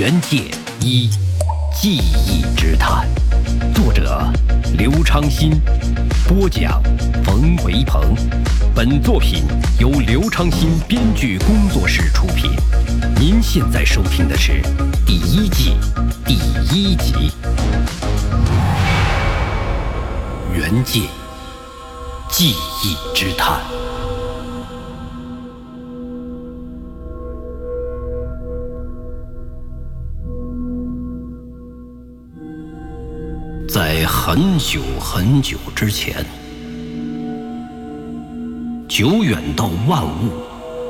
原界一记忆之谈，作者刘昌新，播讲冯维鹏。本作品由刘昌新编剧工作室出品。您现在收听的是第一季第一集。原界记忆之谈。在很久很久之前，久远到万物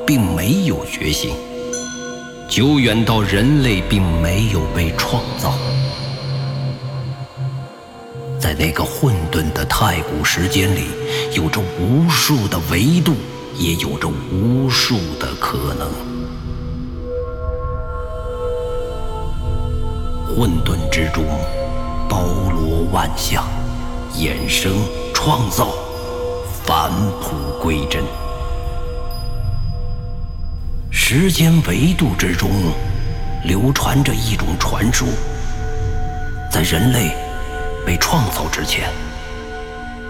并没有觉醒，久远到人类并没有被创造。在那个混沌的太古时间里，有着无数的维度，也有着无数的可能。混沌之中。包罗万象，衍生创造，返璞归真。时间维度之中，流传着一种传说：在人类被创造之前，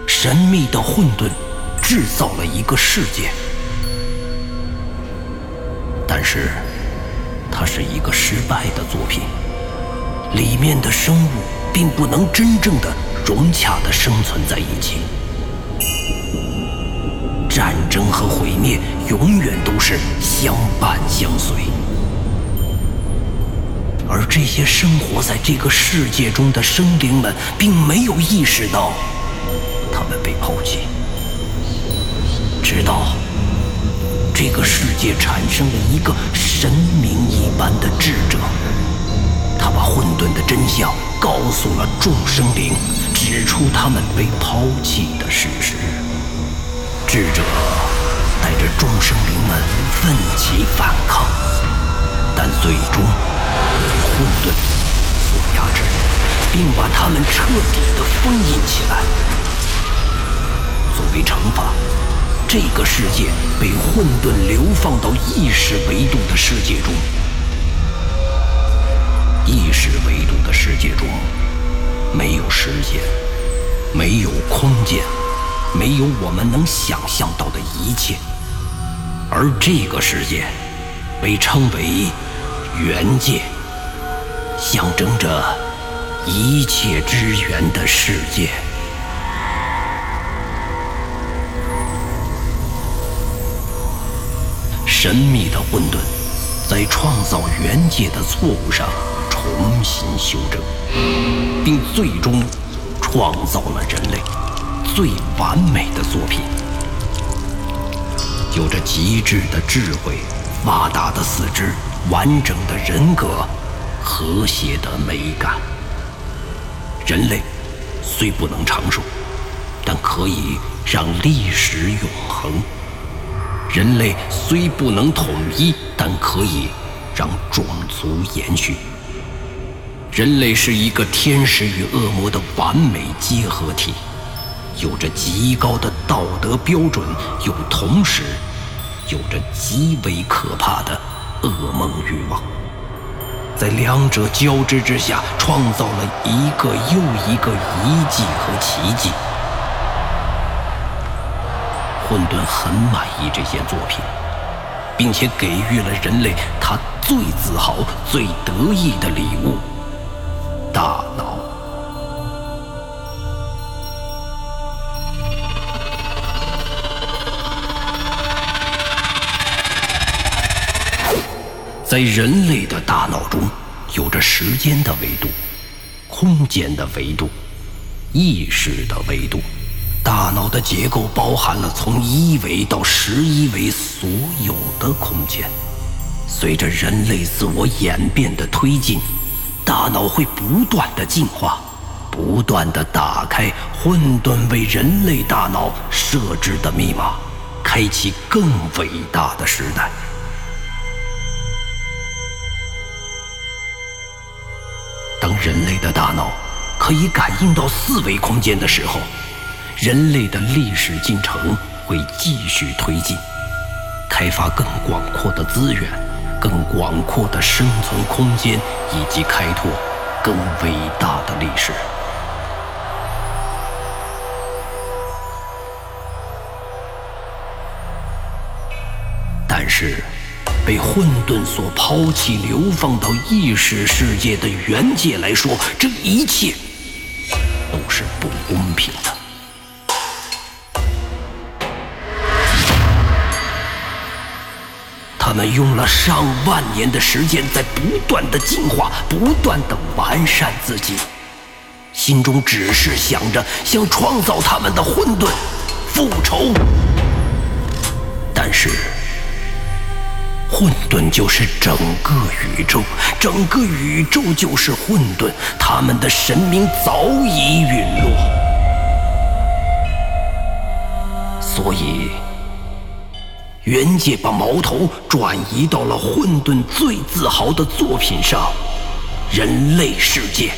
神秘的混沌制造了一个世界，但是它是一个失败的作品，里面的生物。并不能真正的融洽的生存在一起，战争和毁灭永远都是相伴相随，而这些生活在这个世界中的生灵们，并没有意识到他们被抛弃，直到这个世界产生了一个神明一般的智者。把混沌的真相告诉了众生灵，指出他们被抛弃的事实。智者带着众生灵们奋起反抗，但最终被混沌所压制，并把他们彻底的封印起来。作为惩罚，这个世界被混沌流放到意识维度的世界中。意识维度的世界中，没有时间，没有空间，没有我们能想象到的一切。而这个世界被称为元界，象征着一切之源的世界。神秘的混沌，在创造元界的错误上。重新修正，并最终创造了人类最完美的作品，有着极致的智慧、发达的四肢、完整的人格、和谐的美感。人类虽不能长寿，但可以让历史永恒；人类虽不能统一，但可以让种族延续。人类是一个天使与恶魔的完美结合体，有着极高的道德标准，又同时有着极为可怕的噩梦欲望。在两者交织之下，创造了一个又一个遗迹和奇迹。混沌很满意这些作品，并且给予了人类他最自豪、最得意的礼物。大脑，在人类的大脑中，有着时间的维度、空间的维度、意识的维度。大脑的结构包含了从一维到十一维所有的空间。随着人类自我演变的推进。大脑会不断的进化，不断的打开混沌为人类大脑设置的密码，开启更伟大的时代。当人类的大脑可以感应到四维空间的时候，人类的历史进程会继续推进，开发更广阔的资源，更广阔的生存空间，以及开拓更伟大的历史。但是，被混沌所抛弃、流放到意识世界的原界来说，这一切都是不公平的。他们用了上万年的时间，在不断的进化、不断的完善自己，心中只是想着想创造他们的混沌复仇。但是，混沌就是整个宇宙，整个宇宙就是混沌，他们的神明早已陨落，所以。元界把矛头转移到了混沌最自豪的作品上——人类世界。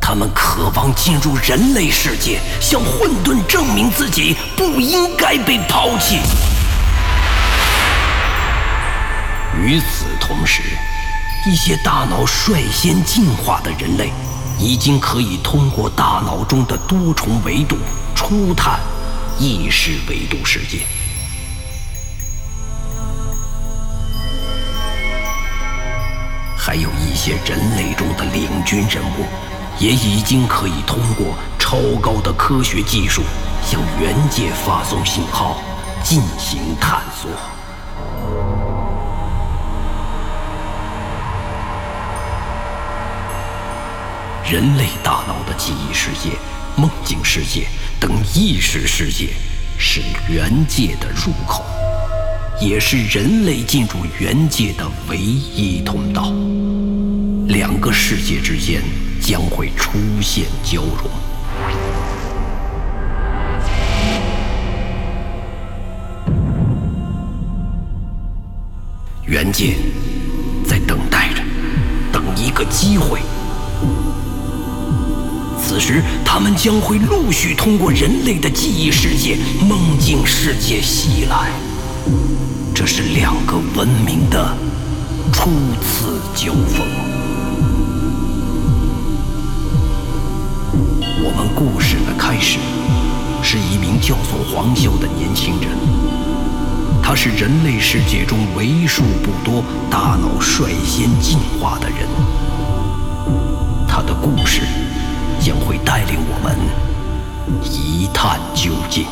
他们渴望进入人类世界，向混沌证明自己不应该被抛弃。与此同时，一些大脑率先进化的人类。已经可以通过大脑中的多重维度初探意识维度世界，还有一些人类中的领军人物，也已经可以通过超高的科学技术向原界发送信号进行探索。人类大脑的记忆世界、梦境世界等意识世界，是原界的入口，也是人类进入原界的唯一通道。两个世界之间将会出现交融。原界在等待着，等一个机会。时，他们将会陆续通过人类的记忆世界、梦境世界袭来。这是两个文明的初次交锋。我们故事的开始，是一名叫做黄潇的年轻人。他是人类世界中为数不多大脑率先进化的人。一探究竟。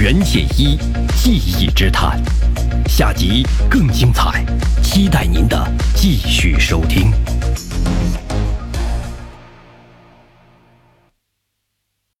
袁界一记忆之探，下集更精彩，期待您的继续收听。